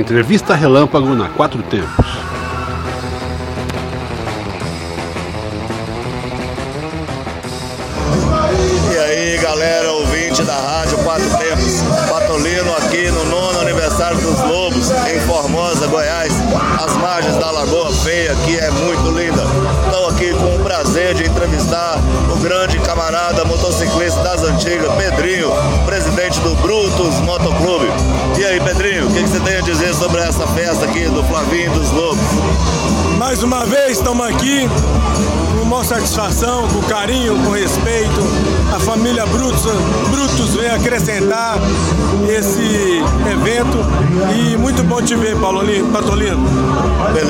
Entrevista Relâmpago na Quatro Tempos. E aí, galera, ouvinte da Rádio Quatro Tempos, Patolino aqui no nono aniversário dos Lobos, em Formosa, Goiás, às margens da Lagoa Feia, que é muito linda. Estou aqui com o prazer de entrevistar o grande camarada motociclista das antigas, Pedrinho, presidente do Brutus Motoclube. E aí, Pedrinho, o que, que você tem a dizer sobre essa festa aqui do Flavinho dos Lobos? Mais uma vez estamos aqui com maior satisfação, com carinho, com respeito. A família Brutus, Brutus vem acrescentar esse evento e muito bom te ver, Paulino, Patolino. Beleza,